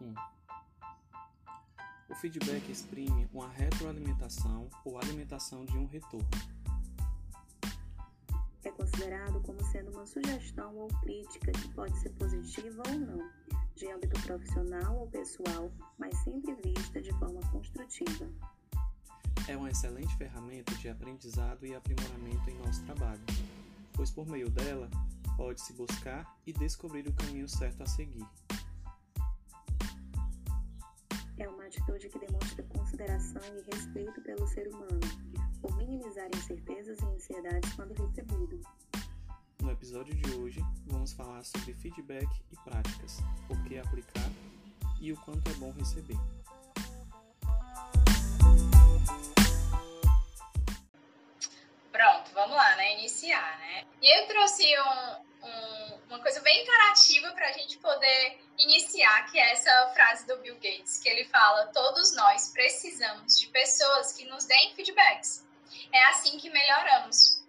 1. O feedback exprime uma retroalimentação ou alimentação de um retorno. É considerado como sendo uma sugestão ou crítica que pode ser positiva ou não, de âmbito profissional ou pessoal, mas sempre vista de forma construtiva. É uma excelente ferramenta de aprendizado e aprimoramento em nosso trabalho, pois por meio dela pode-se buscar e descobrir o caminho certo a seguir. Atitude que demonstra consideração e respeito pelo ser humano, por minimizar incertezas e ansiedades quando recebido. No episódio de hoje, vamos falar sobre feedback e práticas, por que aplicar e o quanto é bom receber. Pronto, vamos lá, né? Iniciar, né? E eu trouxe um, um, uma coisa bem interativa para a gente poder iniciar, que é essa frase do Bill Gates, que ele fala: todos nós precisamos de pessoas que nos deem feedbacks. É assim que melhoramos.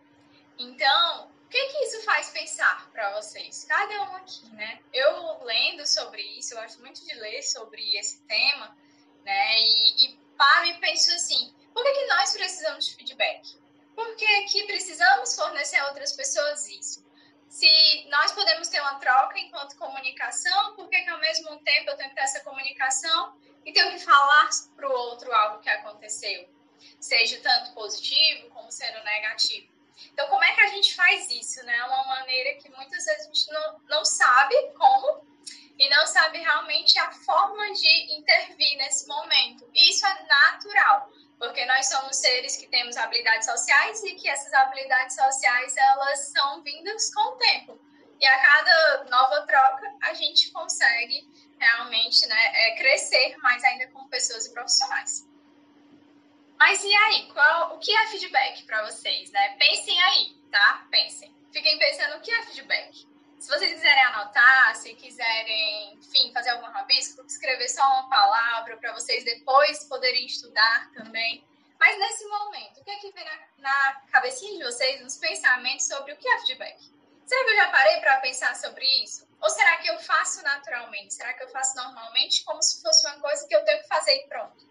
Então, o que, que isso faz pensar para vocês? Cada um aqui, né? Eu lendo sobre isso, eu gosto muito de ler sobre esse tema, né? E, e paro e penso assim: por que, que nós precisamos de feedback? Porque que precisamos fornecer a outras pessoas isso? Se nós podemos ter uma troca enquanto comunicação, por que, ao mesmo tempo eu tenho que ter essa comunicação e tenho que falar para o outro algo que aconteceu? Seja tanto positivo como sendo negativo. Então, como é que a gente faz isso? Né? É uma maneira que muitas vezes a gente não, não sabe como e não sabe realmente a forma de intervir nesse momento. E isso é natural porque nós somos seres que temos habilidades sociais e que essas habilidades sociais elas são vindas com o tempo. E a cada nova troca a gente consegue realmente né, é, crescer mais ainda como pessoas e profissionais. Mas e aí, qual, o que é feedback para vocês? Né? Pensem aí, tá? Pensem. Fiquem pensando o que é feedback. Se vocês quiserem anotar, se quiserem, enfim, fazer algum rabisco, escrever só uma palavra para vocês depois poderem estudar também. Mas nesse momento, o que é que vem na, na cabecinha de vocês, nos pensamentos sobre o que é feedback? Será que eu já parei para pensar sobre isso? Ou será que eu faço naturalmente? Será que eu faço normalmente como se fosse uma coisa que eu tenho que fazer e pronto?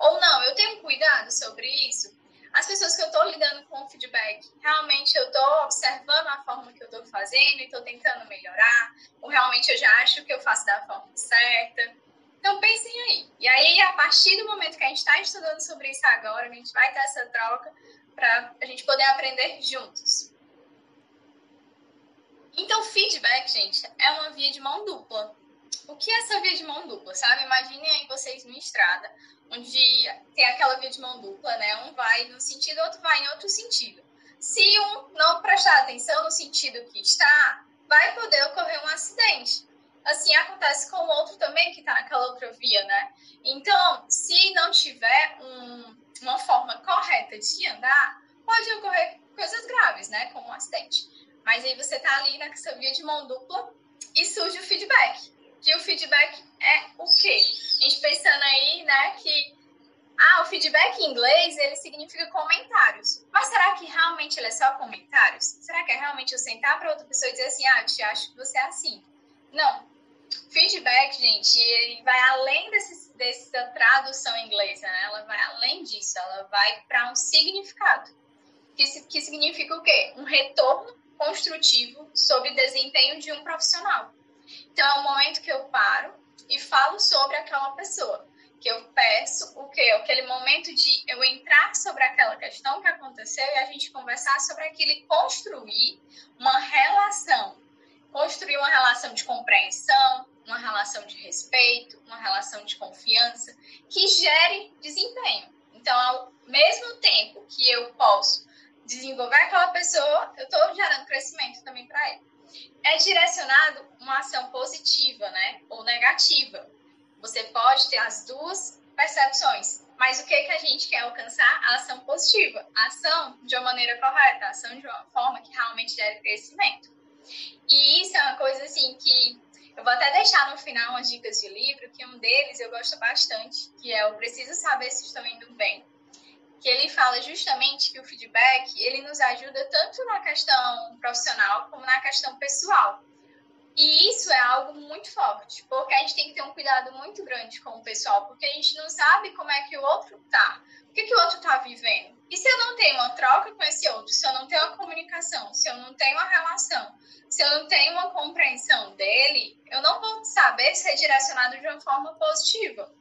Ou não, eu tenho cuidado sobre isso? As pessoas que eu estou lidando com feedback, realmente eu estou observando a forma que eu estou fazendo e estou tentando melhorar, ou realmente eu já acho que eu faço da forma certa. Então pensem aí. E aí, a partir do momento que a gente está estudando sobre isso agora, a gente vai ter essa troca para a gente poder aprender juntos. Então, feedback, gente, é uma via de mão dupla. O que é essa via de mão dupla, sabe? Imaginem aí vocês numa estrada onde tem aquela via de mão dupla, né? Um vai no sentido, outro vai em outro sentido. Se um não prestar atenção no sentido que está, vai poder ocorrer um acidente. Assim acontece com o outro também que está naquela outra via, né? Então, se não tiver um, uma forma correta de andar, pode ocorrer coisas graves, né? Como um acidente. Mas aí você está ali nessa via de mão dupla e surge o feedback que o feedback é o quê? A gente pensando aí, né, que ah, o feedback em inglês, ele significa comentários. Mas será que realmente ele é só comentários? Será que é realmente eu sentar para outra pessoa e dizer assim, ah, eu te acho que você é assim? Não. Feedback, gente, ele vai além desse, dessa tradução inglesa, né? Ela vai além disso, ela vai para um significado. Que, que significa o quê? Um retorno construtivo sobre desempenho de um profissional. Então, é o momento que eu paro e falo sobre aquela pessoa. Que eu peço o quê? Aquele momento de eu entrar sobre aquela questão que aconteceu e a gente conversar sobre aquilo e construir uma relação. Construir uma relação de compreensão, uma relação de respeito, uma relação de confiança que gere desempenho. Então, ao mesmo tempo que eu posso desenvolver aquela pessoa, eu estou gerando crescimento também para ele é direcionado uma ação positiva, né? Ou negativa. Você pode ter as duas percepções. Mas o que, que a gente quer alcançar? A ação positiva. A ação de uma maneira correta, a ação de uma forma que realmente gere crescimento. E isso é uma coisa assim que eu vou até deixar no final umas dicas de livro, que um deles eu gosto bastante, que é o Preciso Saber Se Estou Indo Bem que ele fala justamente que o feedback ele nos ajuda tanto na questão profissional como na questão pessoal. E isso é algo muito forte, porque a gente tem que ter um cuidado muito grande com o pessoal, porque a gente não sabe como é que o outro tá, o que, que o outro tá vivendo. E se eu não tenho uma troca com esse outro, se eu não tenho uma comunicação, se eu não tenho uma relação, se eu não tenho uma compreensão dele, eu não vou saber ser direcionado de uma forma positiva.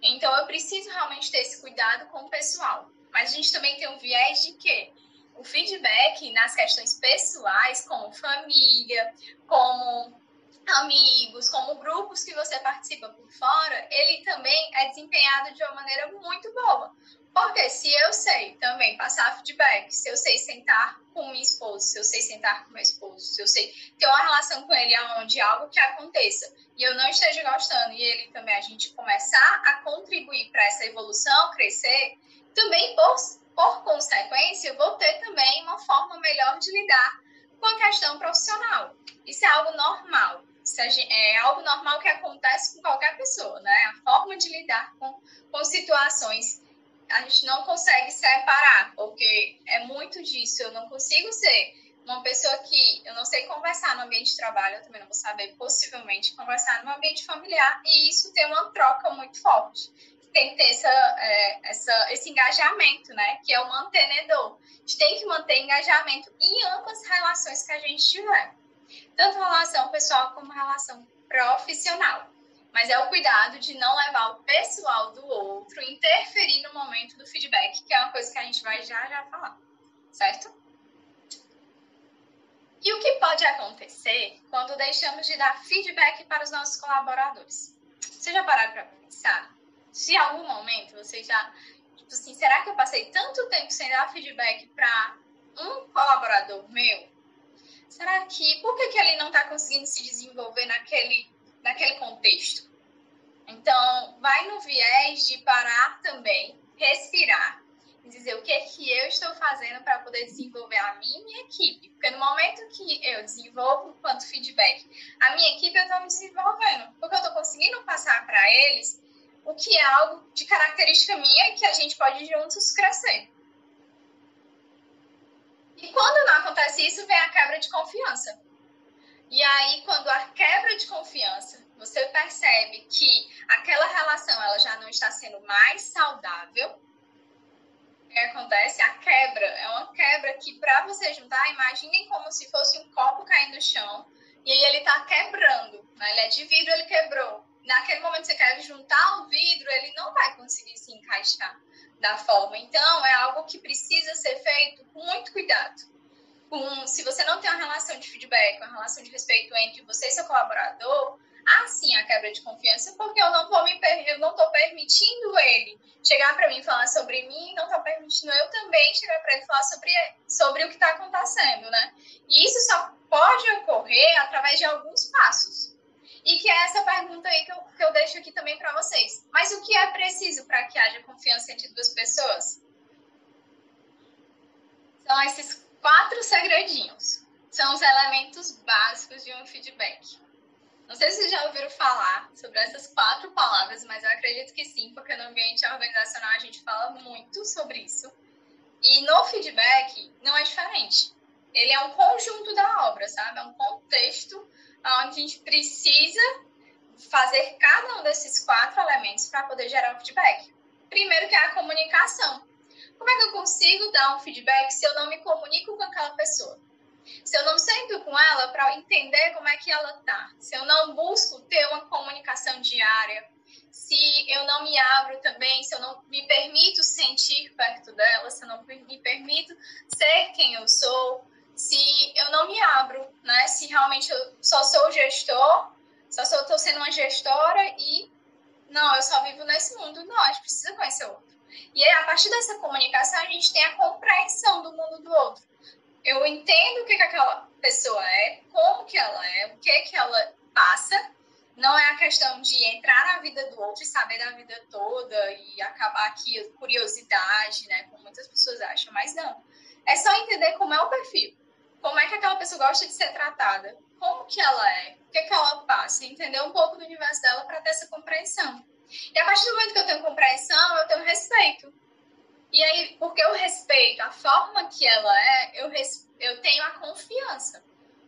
Então eu preciso realmente ter esse cuidado com o pessoal. Mas a gente também tem um viés de que o feedback nas questões pessoais, como família, como amigos, como grupos que você participa por fora, ele também é desempenhado de uma maneira muito boa. Porque se eu sei também passar feedback, se eu sei sentar com minha esposa, se eu sei sentar com meu esposo, se eu sei ter uma relação com ele onde algo que aconteça e eu não esteja gostando e ele também a gente começar a contribuir para essa evolução, crescer, também por, por consequência eu vou ter também uma forma melhor de lidar com a questão profissional. Isso é algo normal. Gente, é algo normal que acontece com qualquer pessoa, né? A forma de lidar com, com situações a gente não consegue separar, porque é muito disso. Eu não consigo ser uma pessoa que eu não sei conversar no ambiente de trabalho, eu também não vou saber possivelmente conversar no ambiente familiar, e isso tem uma troca muito forte. Tem que ter essa, é, essa, esse engajamento, né? Que é o mantenedor. A gente tem que manter engajamento em ambas as relações que a gente tiver. Tanto relação pessoal como relação profissional. Mas é o cuidado de não levar o pessoal do outro, interferir no momento do feedback, que é uma coisa que a gente vai já já falar, certo? E o que pode acontecer quando deixamos de dar feedback para os nossos colaboradores? Vocês já pararam para pensar? Se algum momento você já, tipo assim, será que eu passei tanto tempo sem dar feedback para um colaborador meu? Será que, por que, que ele não está conseguindo se desenvolver naquele naquele contexto. Então, vai no viés de parar também, respirar e dizer o que é que eu estou fazendo para poder desenvolver a minha equipe. Porque no momento que eu desenvolvo quanto feedback, a minha equipe eu estou me desenvolvendo, porque eu estou conseguindo passar para eles o que é algo de característica minha que a gente pode juntos crescer. E quando não acontece isso, vem a quebra de confiança. E aí, quando a quebra de confiança, você percebe que aquela relação ela já não está sendo mais saudável, o que acontece? A quebra é uma quebra que, para você juntar, imaginem como se fosse um copo caindo no chão e aí ele está quebrando. Né? Ele é de vidro, ele quebrou. Naquele momento que você quer juntar o vidro, ele não vai conseguir se encaixar da forma. Então, é algo que precisa ser feito com muito cuidado com, se você não tem uma relação de feedback, uma relação de respeito entre você e seu colaborador, há sim a quebra de confiança, porque eu não vou me eu não estou permitindo ele chegar para mim e falar sobre mim, não estou permitindo eu também chegar para ele falar sobre, sobre o que está acontecendo, né? E isso só pode ocorrer através de alguns passos. É essa pergunta aí que eu, que eu deixo aqui também para vocês. Mas o que é preciso para que haja confiança entre duas pessoas? São esses quatro segredinhos. São os elementos básicos de um feedback. Não sei se vocês já ouviram falar sobre essas quatro palavras, mas eu acredito que sim, porque no ambiente organizacional a gente fala muito sobre isso. E no feedback não é diferente. Ele é um conjunto da obra, sabe? É um contexto onde a gente precisa fazer cada um desses quatro elementos para poder gerar um feedback. Primeiro que é a comunicação. Como é que eu consigo dar um feedback se eu não me comunico com aquela pessoa? Se eu não sento com ela para entender como é que ela tá, se eu não busco ter uma comunicação diária, se eu não me abro também, se eu não me permito sentir perto dela, se eu não me permito ser quem eu sou, se eu não me abro, né? Se realmente eu só sou gestor, só estou sendo uma gestora e não, eu só vivo nesse mundo. Não, a gente precisa conhecer o outro. E aí, a partir dessa comunicação, a gente tem a compreensão do mundo do outro. Eu entendo o que, que aquela pessoa é, como que ela é, o que que ela passa. Não é a questão de entrar na vida do outro e saber da vida toda e acabar aqui curiosidade, né? Como muitas pessoas acham, mas não. É só entender como é o perfil. Como é que aquela pessoa gosta de ser tratada? Como que ela é? O que, que ela passa? Entender um pouco do universo dela para ter essa compreensão. E a partir do momento que eu tenho compreensão, eu tenho respeito. E aí, porque eu respeito a forma que ela é, eu, res, eu tenho a confiança.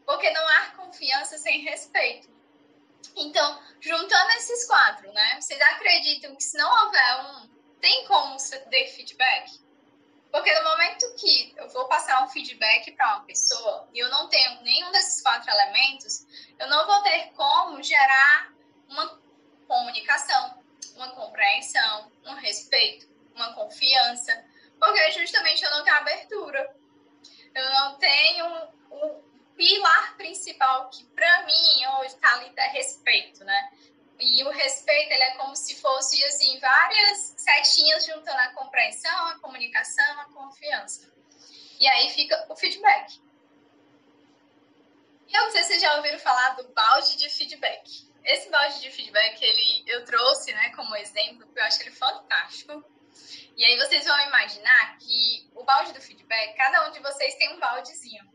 Porque não há confiança sem respeito. Então, juntando esses quatro, né? Vocês acreditam que se não houver um, tem como ter feedback? Porque no momento que eu vou passar um feedback para uma pessoa e eu não tenho nenhum desses quatro elementos, eu não vou ter como gerar uma comunicação, uma compreensão, um respeito, uma confiança, porque justamente eu não tenho abertura. Eu não tenho um, pilar principal que para mim hoje está ali é respeito, né? E o respeito ele é como se fosse assim várias setinhas juntando a compreensão, a comunicação. E aí fica o feedback. E eu não sei se vocês já ouviram falar do balde de feedback. Esse balde de feedback ele eu trouxe, né, como exemplo, porque eu acho ele fantástico. E aí vocês vão imaginar que o balde do feedback, cada um de vocês tem um baldezinho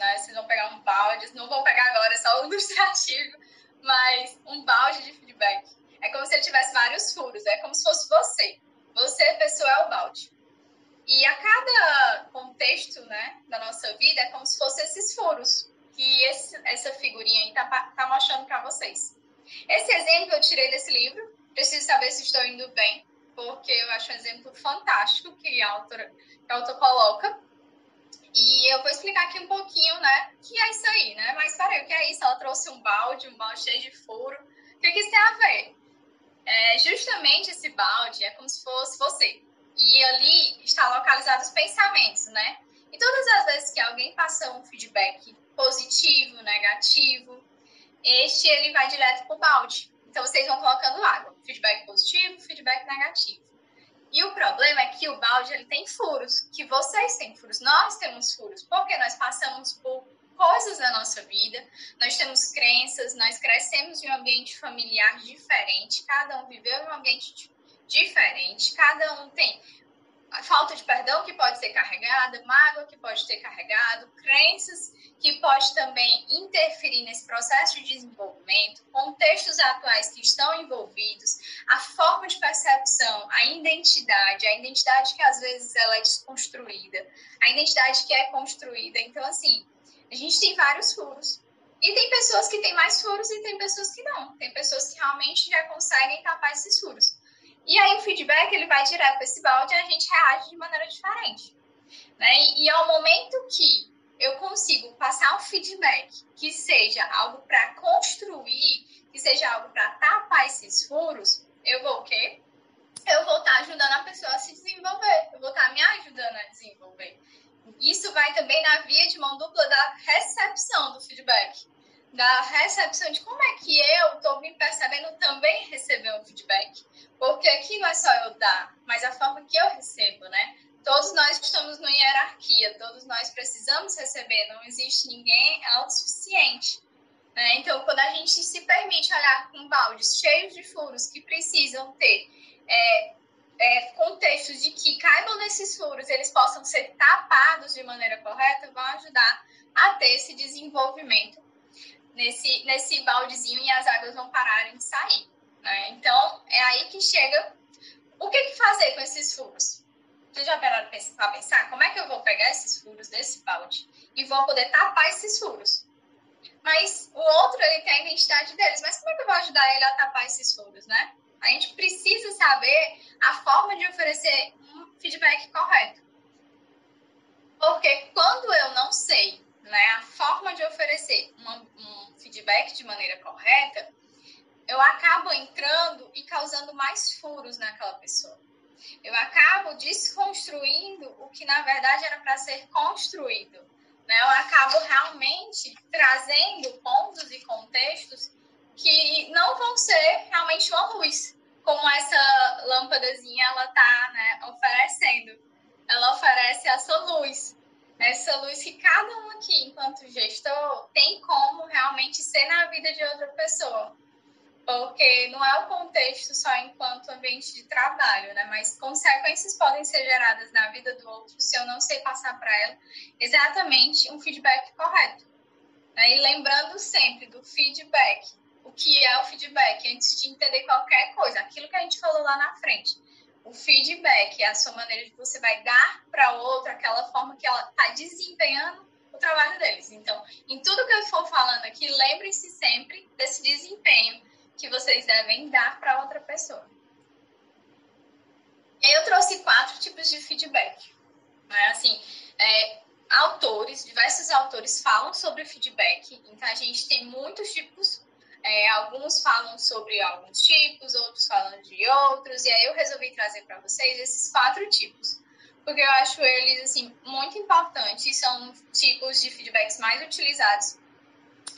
né? Vocês vão pegar um balde, não vou pegar agora, é só o ilustrativo, mas um balde de feedback. É como se ele tivesse vários furos, é como se fosse você. Você, pessoa, é o balde. E a cada contexto né, da nossa vida é como se fosse esses furos que esse, essa figurinha aí tá, tá mostrando para vocês. Esse exemplo eu tirei desse livro, preciso saber se estou indo bem, porque eu acho um exemplo fantástico que a autora, que a autora coloca. E eu vou explicar aqui um pouquinho, né, que é isso aí, né? Mas peraí, o que é isso? Ela trouxe um balde, um balde cheio de furo. O que, que isso tem a ver? É, justamente esse balde é como se fosse você. E ali está localizado os pensamentos, né? E todas as vezes que alguém passa um feedback positivo, negativo, este ele vai direto para o balde. Então vocês vão colocando água. Feedback positivo, feedback negativo. E o problema é que o balde ele tem furos, que vocês têm furos, nós temos furos, porque nós passamos por coisas na nossa vida, nós temos crenças, nós crescemos em um ambiente familiar diferente, cada um viveu em um ambiente diferente, cada um tem a falta de perdão que pode ser carregada, mágoa que pode ter carregado, crenças que pode também interferir nesse processo de desenvolvimento, contextos atuais que estão envolvidos, a forma de percepção, a identidade, a identidade que às vezes ela é desconstruída, a identidade que é construída. Então, assim, a gente tem vários furos. E tem pessoas que têm mais furos e tem pessoas que não. Tem pessoas que realmente já conseguem tapar esses furos. E aí o feedback ele vai direto para esse balde e a gente reage de maneira diferente. Né? E, e ao momento que eu consigo passar um feedback que seja algo para construir, que seja algo para tapar esses furos, eu vou o quê? Eu vou estar tá ajudando a pessoa a se desenvolver, eu vou estar tá me ajudando a desenvolver. Isso vai também na via de mão dupla da recepção do feedback, da recepção de como é que eu estou me percebendo também receber um feedback. Porque aqui não é só eu dar, mas a forma que eu recebo, né? Todos nós estamos numa hierarquia, todos nós precisamos receber, não existe ninguém autossuficiente. Né? Então, quando a gente se permite olhar com baldes cheios de furos que precisam ter é, é, contextos de que caibam nesses furos, eles possam ser tapados de maneira correta, vão ajudar a ter esse desenvolvimento nesse, nesse baldezinho e as águas vão pararem de sair. Né? Então, é aí que chega o que, que fazer com esses furos. Vocês já pararam para pensar como é que eu vou pegar esses furos desse balde e vou poder tapar esses furos? Mas o outro, ele tem a identidade deles. Mas como é que eu vou ajudar ele a tapar esses furos, né? A gente precisa saber a forma de oferecer um feedback correto. Porque quando eu não sei né, a forma de oferecer uma, um feedback de maneira correta, eu acabo entrando e causando mais furos naquela pessoa. Eu acabo desconstruindo o que na verdade era para ser construído. Né? Eu acabo realmente trazendo pontos e contextos que não vão ser realmente uma luz, como essa lâmpadazinha ela tá né, oferecendo. Ela oferece essa luz, essa luz que cada um aqui, enquanto gestor, tem como realmente ser na vida de outra pessoa porque não é o contexto só enquanto ambiente de trabalho, né? Mas consequências podem ser geradas na vida do outro se eu não sei passar para ela exatamente um feedback correto. Né? E lembrando sempre do feedback. O que é o feedback? Antes de entender qualquer coisa, aquilo que a gente falou lá na frente. O feedback é a sua maneira de você vai dar para o outro aquela forma que ela está desempenhando o trabalho deles. Então, em tudo que eu for falando aqui, lembrem-se sempre desse desempenho que vocês devem dar para outra pessoa. Eu trouxe quatro tipos de feedback. Né? Assim, é, autores, diversos autores falam sobre feedback, então a gente tem muitos tipos. É, alguns falam sobre alguns tipos, outros falam de outros, e aí eu resolvi trazer para vocês esses quatro tipos, porque eu acho eles assim muito importantes, são tipos de feedbacks mais utilizados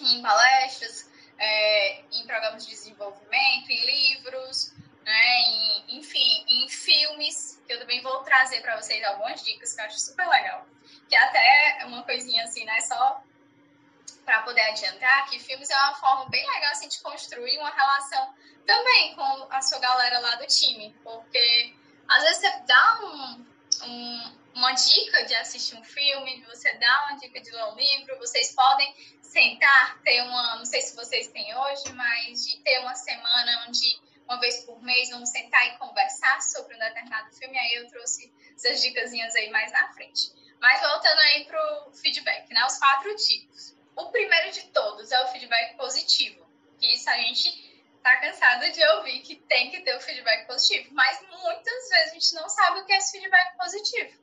em palestras, é, em programas de desenvolvimento, em livros, né, em, enfim, em filmes, que eu também vou trazer para vocês algumas dicas que eu acho super legal. Que até uma coisinha assim, né, só para poder adiantar, que filmes é uma forma bem legal assim, de construir uma relação também com a sua galera lá do time, porque às vezes você dá um, um, uma dica de assistir um filme, você dá uma dica de ler um livro, vocês podem sentar, ter uma, não sei se vocês têm hoje, mas de ter uma semana onde uma vez por mês, vamos sentar e conversar sobre um determinado filme. Aí eu trouxe essas dicasinhas aí mais na frente. Mas voltando aí para o feedback, né? Os quatro tipos. O primeiro de todos é o feedback positivo, que isso a gente tá cansado de ouvir que tem que ter o feedback positivo, mas muitas vezes a gente não sabe o que é esse feedback positivo.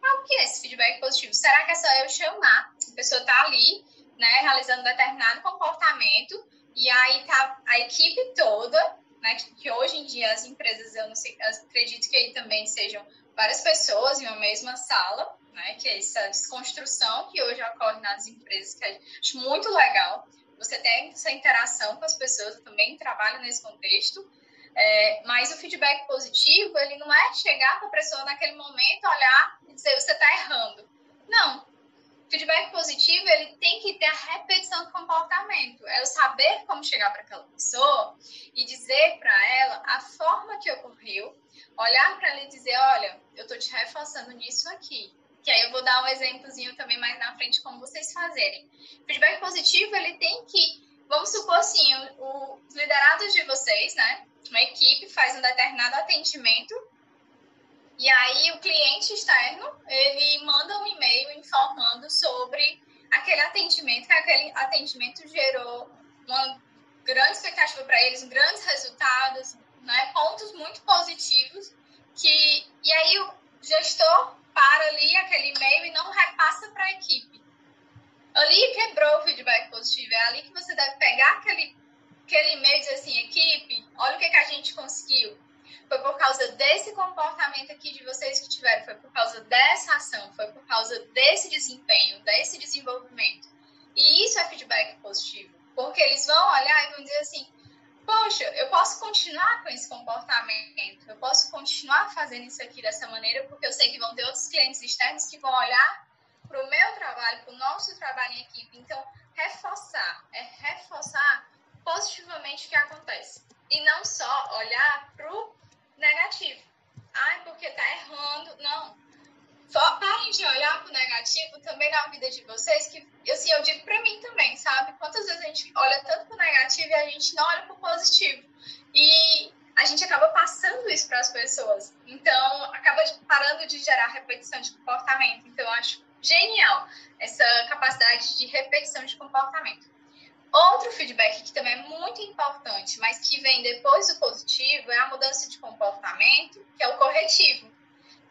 Mas o que é esse feedback positivo? Será que é só eu chamar? A pessoa tá ali, né, realizando determinado comportamento, e aí tá a equipe toda né, que hoje em dia as empresas, eu não sei, acredito que aí também sejam várias pessoas em uma mesma sala, né, que é essa desconstrução que hoje ocorre nas empresas, que acho muito legal. Você tem essa interação com as pessoas, eu também trabalho nesse contexto, é, mas o feedback positivo, ele não é chegar para a pessoa naquele momento, olhar e dizer, você está errando. Não, feedback positivo, ele tem que ter a repetição do comportamento. É o saber como chegar para aquela pessoa e dizer para ela a forma que ocorreu, olhar para ela e dizer, olha, eu estou te reforçando nisso aqui. Que aí eu vou dar um exemplozinho também mais na frente como vocês fazerem. Feedback positivo, ele tem que, vamos supor assim, os liderados de vocês, né? Uma equipe faz um determinado atendimento e aí o cliente externo, ele manda um e-mail informando sobre aquele atendimento, que aquele atendimento gerou uma grande expectativa para eles, grandes resultados, né, pontos muito positivos, que e aí o gestor para ali aquele e-mail e não repassa para a equipe. Ali quebrou o feedback positivo, é ali que você deve pegar aquele, aquele e-mail e dizer assim, equipe, olha o que, que a gente conseguiu foi por causa desse comportamento aqui de vocês que tiveram, foi por causa dessa ação, foi por causa desse desempenho, desse desenvolvimento. E isso é feedback positivo, porque eles vão olhar e vão dizer assim: poxa, eu posso continuar com esse comportamento, eu posso continuar fazendo isso aqui dessa maneira, porque eu sei que vão ter outros clientes externos que vão olhar para o meu trabalho, para o nosso trabalho em equipe. Então, reforçar, é reforçar positivamente o que acontece. E não só olhar para o negativo. Ai, porque tá errando. Não. Parem de olhar pro negativo também na vida de vocês, que assim, eu digo pra mim também, sabe? Quantas vezes a gente olha tanto pro negativo e a gente não olha pro positivo. E a gente acaba passando isso para as pessoas. Então, acaba parando de gerar repetição de comportamento. Então, eu acho genial essa capacidade de repetição de comportamento. Outro feedback que também é muito importante, mas que vem depois do positivo, é a mudança de comportamento, que é o corretivo.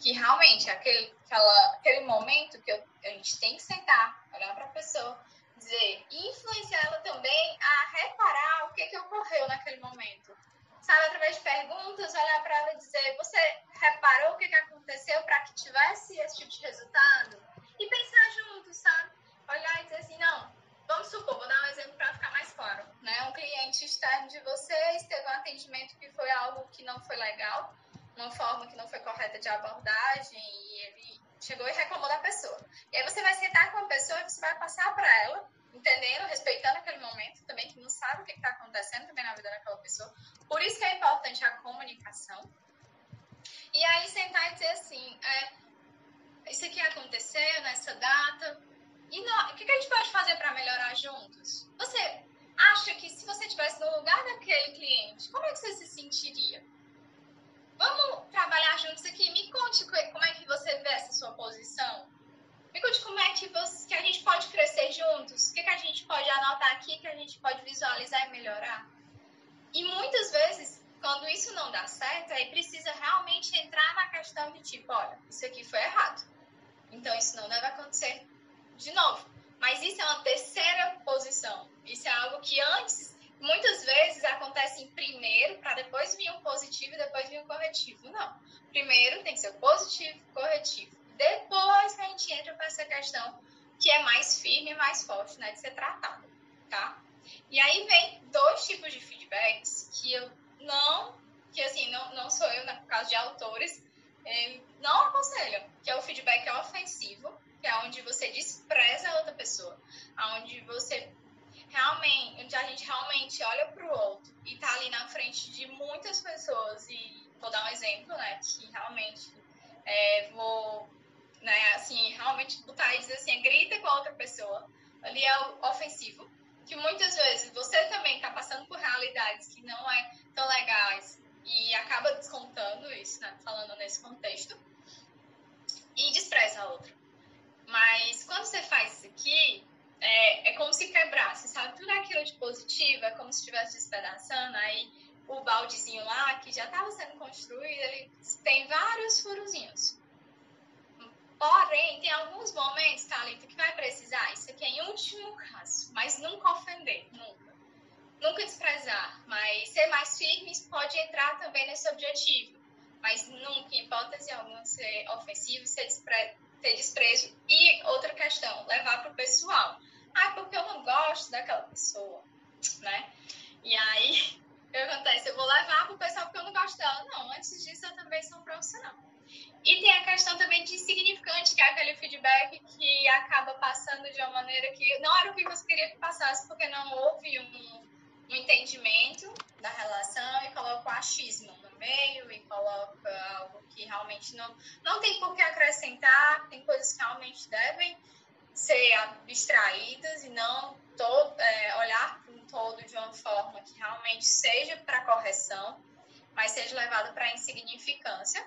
Que realmente aquele, aquela, aquele momento que eu, a gente tem que sentar, olhar para a pessoa, dizer, e influenciar ela também a reparar o que, que ocorreu naquele momento. Sabe, através de perguntas, olhar para ela e dizer, você reparou o que, que aconteceu para que tivesse esse tipo de resultado? E pensar junto, sabe? Olhar e dizer assim, não, Vamos supor, vou dar um exemplo para ficar mais claro. Né? Um cliente externo de vocês teve um atendimento que foi algo que não foi legal, uma forma que não foi correta de abordagem, e ele chegou e reclamou da pessoa. E aí você vai sentar com a pessoa e você vai passar para ela, entendendo, respeitando aquele momento também, que não sabe o que está acontecendo também na vida daquela pessoa. Por isso que é importante a comunicação. E aí sentar e dizer assim, é, isso aqui aconteceu nessa data, e não, o que, a gente pode fazer para melhorar juntos? Você acha que se você estivesse no lugar daquele cliente, como é que você se sentiria? Vamos trabalhar juntos aqui. Me conte como é que você vê essa sua posição. Me conte como é que, você, que a gente pode crescer juntos. O que, que a gente pode anotar aqui, que a gente pode visualizar e melhorar. E muitas vezes, quando isso não dá certo, aí precisa realmente entrar na questão de tipo, olha, isso aqui foi errado. Então isso não deve acontecer de novo. Mas isso é uma terceira posição. Isso é algo que antes muitas vezes, acontece em primeiro, para depois vir um positivo e depois vir um corretivo. Não. Primeiro tem que ser o positivo, corretivo. Depois que a gente entra para essa questão que é mais firme mais forte, né, de ser tratada, tá? E aí vem dois tipos de feedbacks que eu não, que assim, não, não sou eu, né, no caso de autores, é, não aconselho, que é o feedback ofensivo, que é onde você despreza a outra pessoa, onde você realmente, onde a gente realmente olha para o outro e tá ali na frente de muitas pessoas e vou dar um exemplo, né, que realmente é, vou, né, assim, realmente botar e dizer assim, grita com a outra pessoa, ali é ofensivo, que muitas vezes você também está passando por realidades que não é tão legais e acaba descontando isso, né? Falando nesse contexto. E despreza a outra. Mas quando você faz isso aqui, é, é como se quebrasse, sabe? Tudo aquilo de positivo é como se estivesse despedaçando. Aí o baldezinho lá, que já estava sendo construído, ele tem vários furozinhos. Porém, tem alguns momentos, Thalita, que vai precisar, isso aqui é em último caso, mas nunca ofender, nunca. Nunca desprezar, mas ser mais firme pode entrar também nesse objetivo. Mas nunca, em hipótese alguma, ser ofensivo, ser despre ter desprezo. E outra questão, levar para o pessoal. Ah, porque eu não gosto daquela pessoa, né? E aí, o que acontece? Eu vou levar para o pessoal porque eu não gosto dela. Não, antes disso eu também sou um profissional. E tem a questão também de insignificante, que é aquele feedback que acaba passando de uma maneira que não era o que você queria que passasse, porque não houve um, um entendimento da relação e coloca o achismo no meio e coloca algo que realmente não, não tem por que acrescentar, tem coisas que realmente devem ser abstraídas e não é, olhar para um todo de uma forma que realmente seja para correção, mas seja levado para insignificância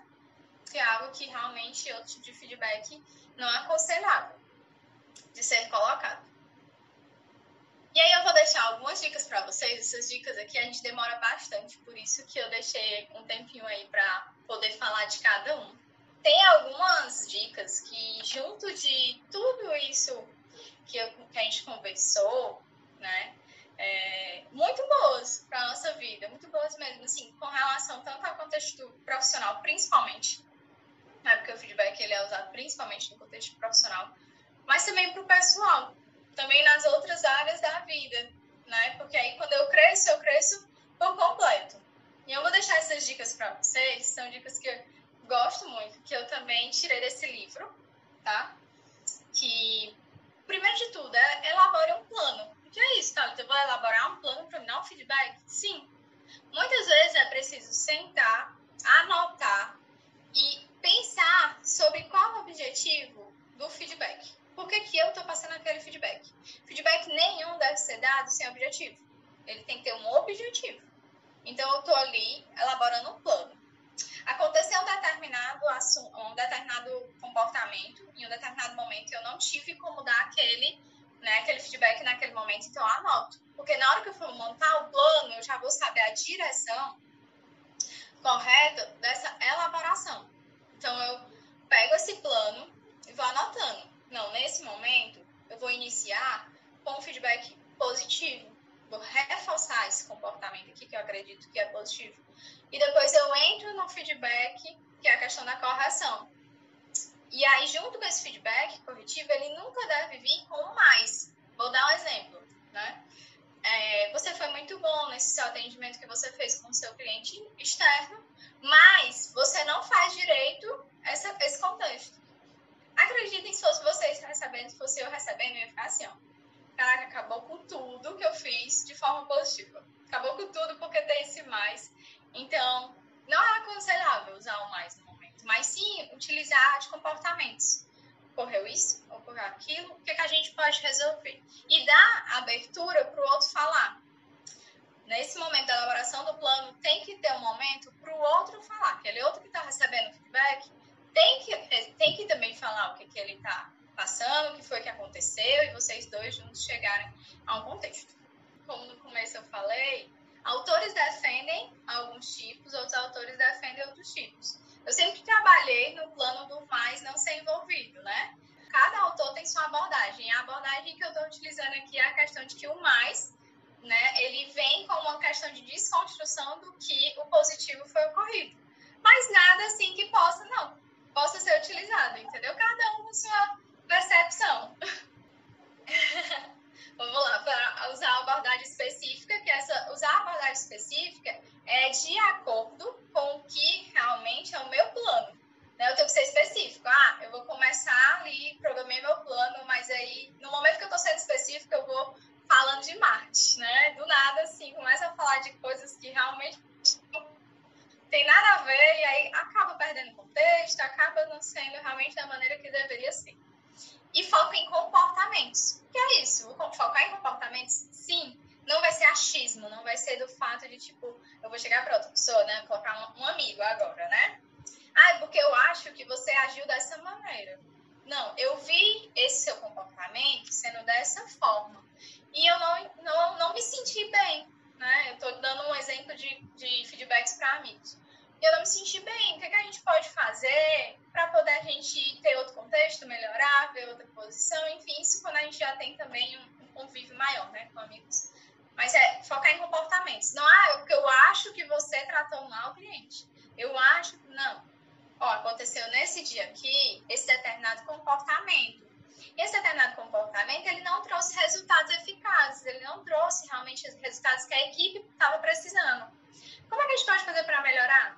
que é algo que realmente outro tipo de feedback não é aconselhável de ser colocado. E aí eu vou deixar algumas dicas para vocês. Essas dicas aqui a gente demora bastante, por isso que eu deixei um tempinho aí para poder falar de cada um. Tem algumas dicas que junto de tudo isso que, eu, que a gente conversou, né, é, muito boas para nossa vida, muito boas mesmo, assim, com relação tanto ao contexto profissional, principalmente, né, porque o feedback ele é usado principalmente no contexto profissional, mas também para o pessoal, também nas outras áreas da vida, né? Porque aí quando eu cresço, eu cresço por completo. E eu vou deixar essas dicas para vocês, são dicas que gosto muito, que eu também tirei desse livro, tá? Que, primeiro de tudo, é um plano. O que é isso, Thalita? Eu vou elaborar um plano para me dar um feedback? Sim. Muitas vezes é preciso sentar, anotar e pensar sobre qual o objetivo do feedback. Por que, que eu estou passando aquele feedback? Feedback nenhum deve ser dado sem objetivo. Ele tem que ter um objetivo. Então, eu estou ali elaborando um plano. Aconteceu um determinado, um determinado comportamento, em um determinado momento eu não tive como dar aquele, né, aquele feedback naquele momento, então eu anoto. Porque na hora que eu for montar o plano, eu já vou saber a direção correta dessa elaboração. Então, eu pego esse plano e vou anotando. Não, nesse momento, eu vou iniciar com um feedback positivo. Vou reforçar esse comportamento aqui, que eu acredito que é positivo. E depois eu entro no feedback, que é a questão da correção. E aí, junto com esse feedback corretivo, ele nunca deve vir com mais. Vou dar um exemplo, né? É, você foi muito bom nesse seu atendimento que você fez com o seu cliente externo, mas você não faz direito essa, esse contexto. Acreditem, se fosse vocês recebendo, se fosse eu recebendo, eu ia ficar assim, ó. Caraca, acabou com tudo que eu fiz de forma positiva. Acabou com tudo porque tem esse mais. Então, não é aconselhável usar o mais no momento, mas sim utilizar de comportamentos. Ocorreu isso, ocorreu aquilo, o que, é que a gente pode resolver? E dar abertura para o outro falar nesse momento da elaboração do plano, tem que ter um momento para o outro falar. Aquele outro que está recebendo feedback tem que, tem que também falar o que, que ele está passando, o que foi que aconteceu, e vocês dois juntos chegarem a um contexto. Como no começo eu falei, autores defendem alguns tipos, outros autores defendem outros tipos. Eu sempre trabalhei no plano do mais não ser envolvido, né? Cada autor tem sua abordagem. A abordagem que eu estou utilizando aqui é a questão de que o mais né, ele vem como uma questão de desconstrução do que o positivo foi ocorrido. Mas nada assim que possa, não, possa ser utilizado, entendeu? Cada um com sua percepção. Vamos lá, para usar a abordagem específica, que essa, usar a abordagem específica é de acordo com o que realmente é o meu plano. Né? Eu tenho que ser específico. Ah, eu vou começar ali, programei meu plano, mas aí, no momento que eu estou sendo específico, eu vou falando de Marte, né? Do nada, assim, começa a falar de coisas que realmente não tem nada a ver, e aí acaba perdendo contexto, acaba não sendo realmente da maneira que deveria ser. E foca em comportamentos. Que é isso? Focar em comportamentos, sim, não vai ser achismo, não vai ser do fato de, tipo, eu vou chegar para outra pessoa, né? Colocar um, um amigo agora, né? Ah, é porque eu acho que você agiu dessa maneira. Não, eu vi esse seu comportamento sendo dessa forma. E eu não, não, não me senti bem, né? Eu estou dando um exemplo de, de feedbacks para amigos. Eu não me senti bem. O que, é que a gente pode fazer para poder a gente ter outro contexto, melhorar, ver outra posição, enfim, isso quando a gente já tem também um, convívio maior, né, com amigos. Mas é focar em comportamentos. Não, ah, porque eu acho que você tratou mal o cliente. Eu acho não ó, aconteceu nesse dia aqui esse determinado comportamento. E esse determinado comportamento, ele não trouxe resultados eficazes, ele não trouxe realmente os resultados que a equipe estava precisando. Como é que a gente pode fazer para melhorar?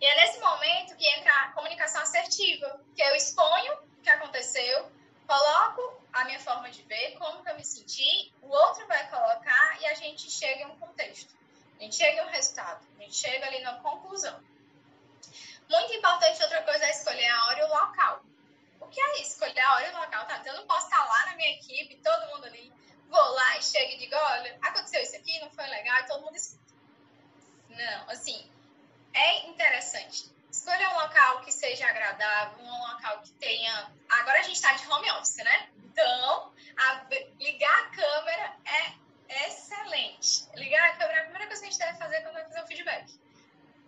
E é nesse momento que entra a comunicação assertiva, que eu exponho o que aconteceu, coloco a minha forma de ver, como que eu me senti, o outro vai colocar e a gente chega em um contexto. A gente chega em um resultado, a gente chega ali numa conclusão. Muito importante, outra coisa é escolher a hora e o local. O que é? Escolher a hora e o local, tá? Então, eu não posso estar lá na minha equipe, todo mundo ali, vou lá e chego e digo, olha, aconteceu isso aqui, não foi legal, e todo mundo escuta. Não, assim, é interessante. Escolha um local que seja agradável, um local que tenha. Agora a gente está de home office, né? Então, a... ligar a câmera é excelente. Ligar a câmera é a primeira coisa que a gente deve fazer quando vai fazer um feedback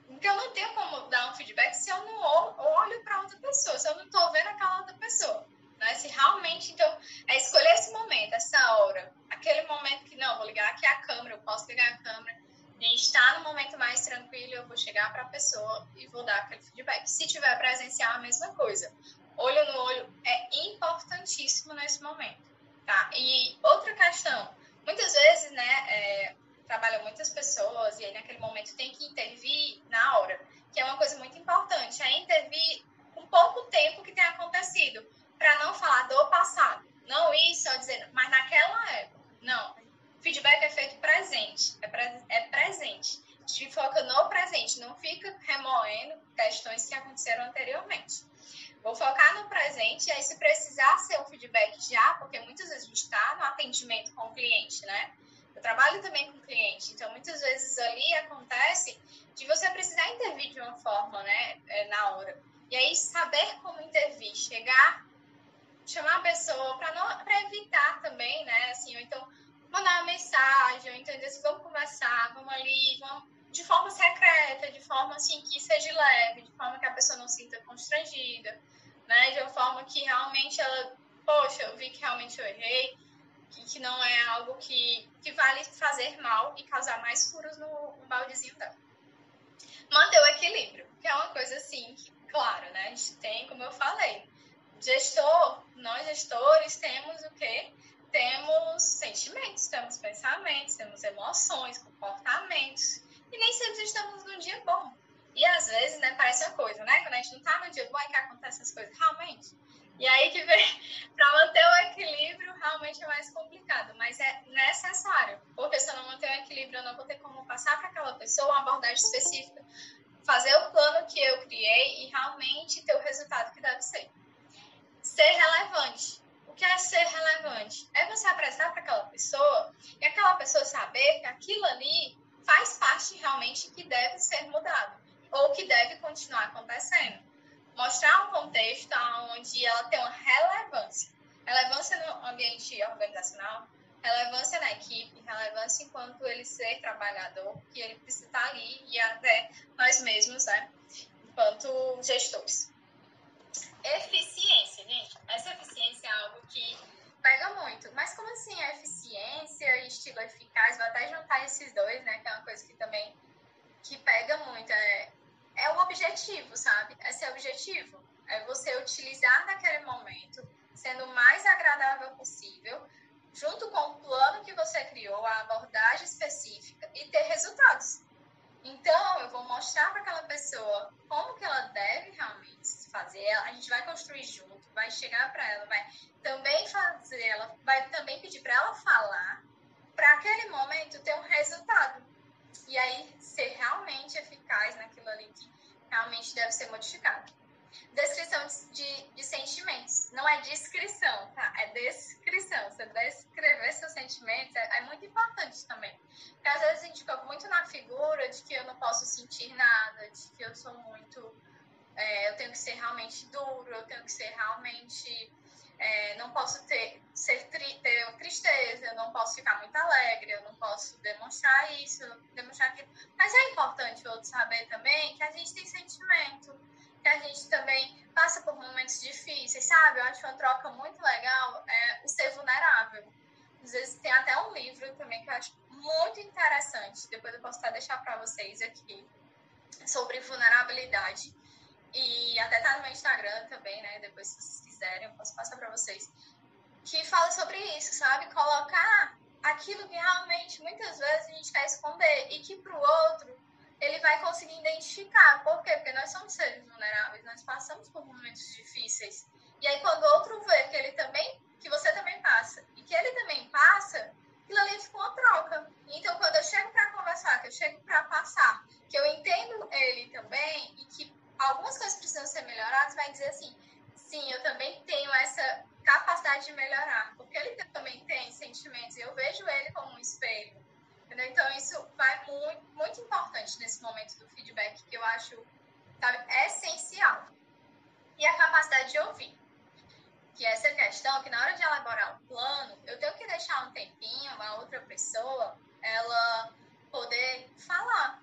porque eu não tenho como dar um feedback se eu não olho para outra pessoa, se eu não estou vendo aquela outra pessoa. Né? Se realmente, então, é escolher esse momento, essa hora, aquele momento que não, vou ligar aqui a câmera, eu posso ligar a câmera, gente está no momento mais tranquilo, eu vou chegar para a pessoa e vou dar aquele feedback. Se tiver presencial, a mesma coisa. Olho no olho é importantíssimo nesse momento, tá? E outra questão, muitas vezes, né, é, trabalham muitas pessoas e aí naquele momento tem que intervir na hora, que é uma coisa muito importante, é intervir com pouco tempo que tem acontecido, para não falar do passado. Não isso, só dizer, mas naquela época. Não. Feedback é feito presente, é, pre é presente. A gente foca no presente, não fica remoendo questões que aconteceram anteriormente. Vou focar no presente, e aí se precisar ser um feedback já, porque muitas vezes a gente está no atendimento com o cliente, né? Eu trabalho também com cliente, então muitas vezes ali acontece de você precisar intervir de uma forma, né, é, na hora. E aí saber como intervir, chegar, chamar a pessoa para evitar também, né, assim, ou então mandar uma mensagem, ou entender assim, vamos conversar, vamos ali, vamos de forma secreta, de forma assim que seja leve, de forma que a pessoa não sinta constrangida, né, de uma forma que realmente ela, poxa, eu vi que realmente eu errei que, que não é algo que, que vale fazer mal e causar mais furos no, no baldezinho dela. Manter o equilíbrio, que é uma coisa assim, que, claro, né? A gente tem, como eu falei, gestor, nós gestores temos o quê? Temos sentimentos, temos pensamentos, temos emoções, comportamentos, e nem sempre estamos num dia bom. E às vezes, né, parece uma coisa, né? Quando a gente não tá no dia bom é que acontecem essas coisas. Realmente, e aí que vem, para manter o equilíbrio, realmente é mais complicado, mas é necessário, porque se eu não manter o equilíbrio, eu não vou ter como passar para aquela pessoa uma abordagem específica, fazer o plano que eu criei e realmente ter o resultado que deve ser. Ser relevante. Que é ser relevante? É você apresentar para aquela pessoa e aquela pessoa saber que aquilo ali faz parte realmente que deve ser mudado ou que deve continuar acontecendo mostrar um contexto onde ela tem uma relevância. Relevância no ambiente organizacional, relevância na equipe, relevância enquanto ele ser trabalhador, que ele precisa estar ali e até nós mesmos, né, enquanto gestores. Eficiência, gente. Essa eficiência é algo que pega muito. Mas como assim a eficiência? e estilo eficaz, vou até juntar esses dois, né? Que é uma coisa que também que pega muito. É, é o objetivo, sabe? Esse é o objetivo. É você utilizar naquele momento, sendo o mais agradável possível, junto com o plano que você criou, a abordagem específica e ter resultados. Então, eu vou mostrar para aquela pessoa como que ela deve realmente fazer. A gente vai construir junto, vai chegar para ela, vai também fazer, ela vai também pedir para ela falar, para aquele momento ter um resultado. E aí ser realmente eficaz naquilo ali que realmente deve ser modificado. Descrição de, de sentimentos. Não é descrição, tá? É descrição. Você descrever seus sentimentos é, é, muito importante também. Porque às vezes a gente fica muito na figura de que eu não posso sentir nada, de que eu sou muito. É, eu tenho que ser realmente duro, eu tenho que ser realmente. É, não posso ter, ser tri, ter tristeza, eu não posso ficar muito alegre, eu não posso demonstrar isso, demonstrar aquilo. Mas é importante o outro saber também que a gente tem sentimento que a gente também passa por momentos difíceis, sabe? Eu acho uma troca muito legal é o ser vulnerável. Às vezes tem até um livro também que eu acho muito interessante, depois eu posso até deixar para vocês aqui, sobre vulnerabilidade. E até tá no meu Instagram também, né? Depois, se vocês quiserem, eu posso passar para vocês. Que fala sobre isso, sabe? Colocar aquilo que realmente muitas vezes a gente quer esconder e que pro outro ele vai conseguir identificar. Por quê? Porque nós somos seres vulneráveis, nós passamos por momentos difíceis. E aí, quando outro vê que ele também, que você também passa, e que ele também passa, aquilo ali fica uma troca. Então, quando eu chego para conversar, que eu chego para passar, que eu entendo ele também, e que algumas coisas precisam ser melhoradas, vai dizer assim: sim, eu também tenho essa capacidade de melhorar, porque ele também tem sentimentos, e eu vejo ele como um espelho. Entendeu? Então, isso vai muito, muito importante nesse momento do feedback, que eu acho sabe, essencial. E a capacidade de ouvir. Que é essa questão, que na hora de elaborar o plano, eu tenho que deixar um tempinho, uma outra pessoa, ela poder falar.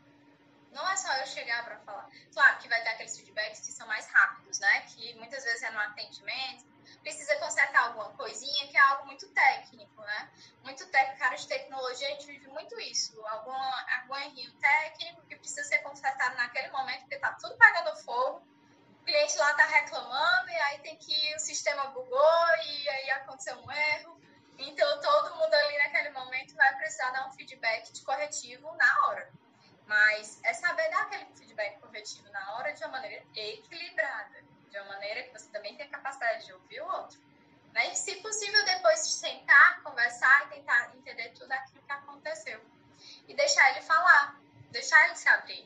Não é só eu chegar para falar. Claro que vai ter aqueles feedbacks que são mais rápidos, né? Que muitas vezes é no atendimento, precisa consertar alguma coisinha, que é algo muito técnico, né? Muito técnico, cara de tecnologia, a gente vive muito isso. Algum, algum errinho técnico que precisa ser consertado naquele momento, porque tá tudo pegando fogo, o cliente lá tá reclamando, e aí tem que o sistema bugou, e aí aconteceu um erro. Então, todo mundo ali naquele momento vai precisar dar um feedback de corretivo na hora. Mas é saber dar aquele feedback corretivo na hora de uma maneira equilibrada de uma maneira que você também tem a capacidade de ouvir o outro. Né? E, se possível, depois de sentar, conversar e tentar entender tudo aquilo que aconteceu. E deixar ele falar, deixar ele se abrir,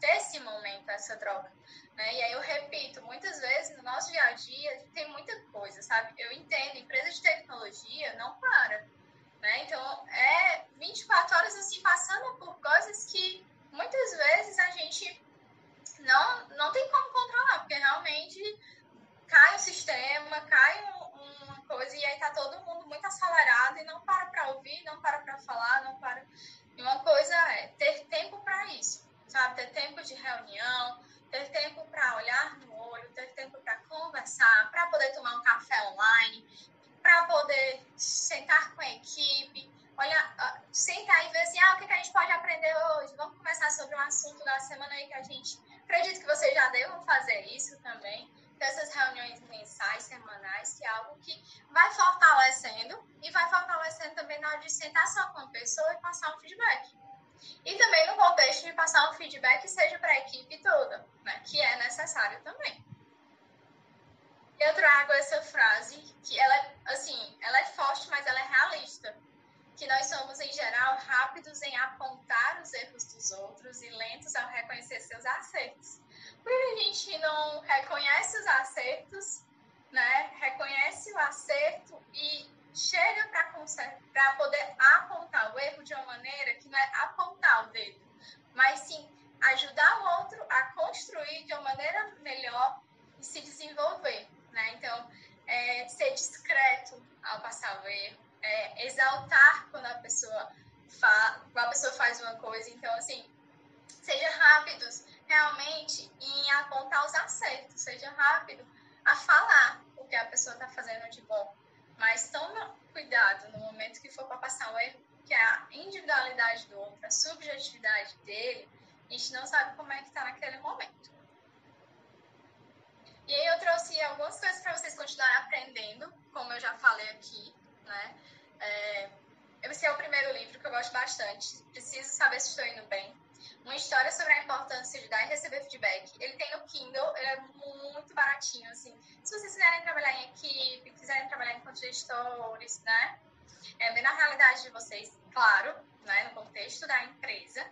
ter esse momento, essa troca. Né? E aí eu repito, muitas vezes no nosso dia a dia tem muita coisa, sabe? Eu entendo, empresa de tecnologia não para. Né? Então, é 24 horas assim, passando por coisas que muitas vezes a gente não, não tem como controlar, porque realmente cai o sistema, cai um, uma coisa e aí tá todo mundo muito acelerado e não para para ouvir, não para para falar, não para. E uma coisa é ter tempo para isso, sabe? Ter tempo de reunião, ter tempo para olhar no olho, ter tempo para conversar, para poder tomar um café online, para poder sentar com a equipe, olha, sentar e ver assim, ah, o que, a gente pode aprender hoje? Vamos conversar sobre um assunto da semana aí que a gente Acredito que vocês já devam fazer isso também, dessas reuniões mensais, semanais, que é algo que vai fortalecendo e vai fortalecendo também na hora de sentar só com a pessoa e passar um feedback. E também no contexto de passar um feedback seja para a equipe toda, né, que é necessário também. Eu trago essa frase que ela é, assim, ela é forte, mas ela é realista que nós somos, em geral, rápidos em apontar os erros dos outros e lentos ao reconhecer seus acertos. Por que a gente não reconhece os acertos, né? reconhece o acerto e chega para poder apontar o erro de uma maneira que não é apontar o dedo, mas sim ajudar o outro a construir de uma maneira melhor e se desenvolver. Né? Então, é, ser discreto ao passar o erro, é, exaltar quando a pessoa fa a pessoa faz uma coisa. Então, assim, seja rápidos realmente em apontar os acertos, seja rápido a falar o que a pessoa está fazendo de bom. Mas toma cuidado no momento que for para passar o erro, que é a individualidade do outro, a subjetividade dele, a gente não sabe como é que está naquele momento. E aí eu trouxe algumas coisas para vocês bastante. Preciso saber se estou indo bem. Uma história sobre a importância de dar e receber feedback. Ele tem no Kindle, ele é muito baratinho, assim. Se vocês quiserem trabalhar em equipe, quiserem trabalhar enquanto gestores, né? É bem na realidade de vocês, claro, né? No contexto da empresa.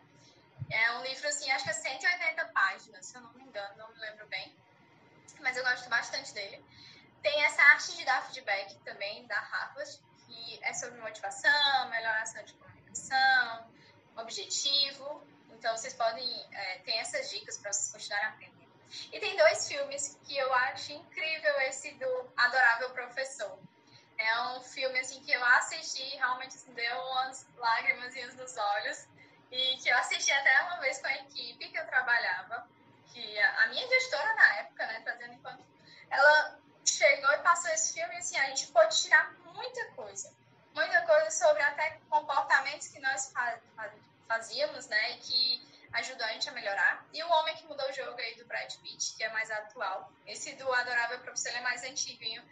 É um livro, assim, acho que é 180 páginas, se eu não me engano, não me lembro bem. Mas eu gosto bastante dele. Tem essa arte de dar feedback também, da Harvard, que é sobre motivação, melhoração de comunicação, objetivo. Então, vocês podem é, ter essas dicas para vocês continuarem aprendendo. E tem dois filmes que eu acho incrível, esse do Adorável Professor. É um filme assim que eu assisti, realmente assim, deu umas lágrimas nos olhos. E que eu assisti até uma vez com a equipe que eu trabalhava, que a minha gestora na época, né, trazendo enquanto, ela chegou e passou esse filme assim, a gente pôde tirar muita coisa. Muita coisa sobre até comportamentos que nós fazíamos, né, e que ajudou a gente a melhorar. E o Homem que Mudou o Jogo aí do Brad Pitt, que é mais atual. Esse do Adorável Professor é mais antiguinho,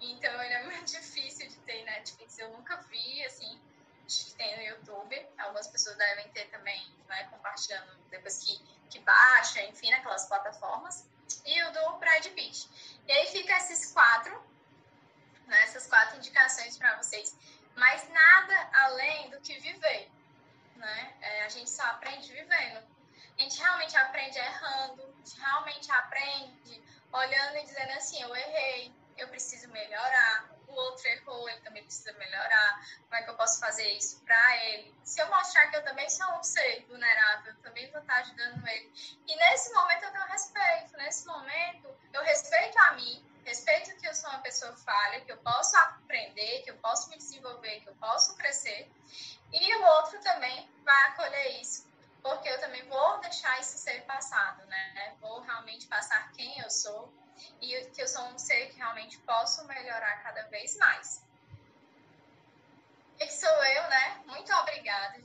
então ele é muito difícil de ter Netflix. Eu nunca vi, assim, acho que tem no YouTube. Algumas pessoas devem ter também, né, compartilhando depois que, que baixa, enfim, naquelas plataformas. E o do Brad Pitt. E aí fica esses quatro, né, essas quatro indicações para vocês. Mas nada além do que viver. Né? É, a gente só aprende vivendo. A gente realmente aprende errando, a gente realmente aprende olhando e dizendo assim, eu errei, eu preciso melhorar, o outro errou, ele também precisa melhorar, como é que eu posso fazer isso para ele? Se eu mostrar que eu também sou um ser vulnerável, eu também vou estar ajudando ele. E nesse momento eu tenho respeito, nesse momento eu respeito a mim, respeito que eu sou uma pessoa falha, que eu posso aprender, que eu posso me desenvolver, que eu posso crescer. E o outro também vai acolher isso, porque eu também vou deixar isso ser passado, né? Vou realmente passar quem eu sou, e que eu sou um ser que realmente posso melhorar cada vez mais. Esse sou eu, né? Muito obrigada.